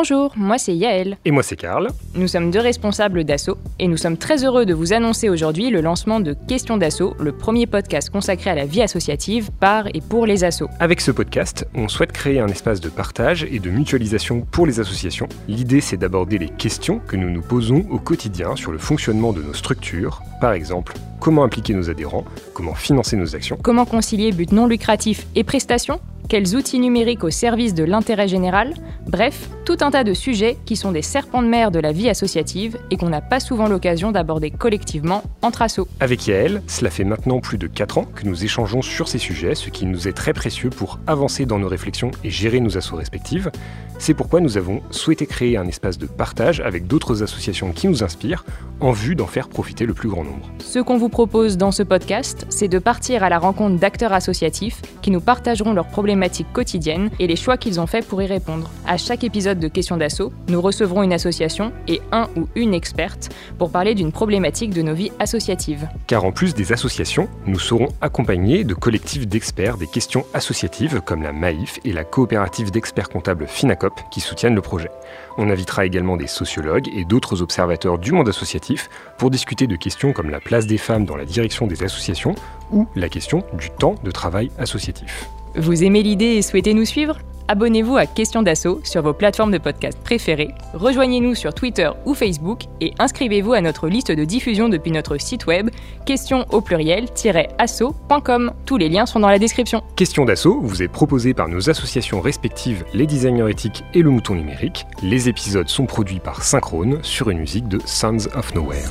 Bonjour, moi c'est Yaël. Et moi c'est Karl. Nous sommes deux responsables d'Asso et nous sommes très heureux de vous annoncer aujourd'hui le lancement de Questions d'Asso, le premier podcast consacré à la vie associative par et pour les assos. Avec ce podcast, on souhaite créer un espace de partage et de mutualisation pour les associations. L'idée c'est d'aborder les questions que nous nous posons au quotidien sur le fonctionnement de nos structures, par exemple comment impliquer nos adhérents, comment financer nos actions, comment concilier but non lucratif et prestations quels outils numériques au service de l'intérêt général, bref, tout un tas de sujets qui sont des serpents de mer de la vie associative et qu'on n'a pas souvent l'occasion d'aborder collectivement entre assos. Avec Yael, cela fait maintenant plus de 4 ans que nous échangeons sur ces sujets, ce qui nous est très précieux pour avancer dans nos réflexions et gérer nos assos respectives. C'est pourquoi nous avons souhaité créer un espace de partage avec d'autres associations qui nous inspirent en vue d'en faire profiter le plus grand nombre. Ce qu'on vous propose dans ce podcast, c'est de partir à la rencontre d'acteurs associatifs qui nous partageront leurs problématiques quotidiennes et les choix qu'ils ont faits pour y répondre. À chaque épisode de Questions d'assaut, nous recevrons une association et un ou une experte pour parler d'une problématique de nos vies associatives. Car en plus des associations, nous serons accompagnés de collectifs d'experts des questions associatives comme la MAIF et la coopérative d'experts comptables FINACOP qui soutiennent le projet. On invitera également des sociologues et d'autres observateurs du monde associatif pour discuter de questions comme la place des femmes dans la direction des associations ou la question du temps de travail associatif. Vous aimez l'idée et souhaitez nous suivre? Abonnez-vous à Questions d'Assaut sur vos plateformes de podcast préférées, rejoignez-nous sur Twitter ou Facebook et inscrivez-vous à notre liste de diffusion depuis notre site web questions au pluriel-assaut.com. Tous les liens sont dans la description. Questions d'Assaut vous est proposé par nos associations respectives Les Designers Éthiques et Le Mouton Numérique. Les épisodes sont produits par Synchrone sur une musique de Sons of Nowhere.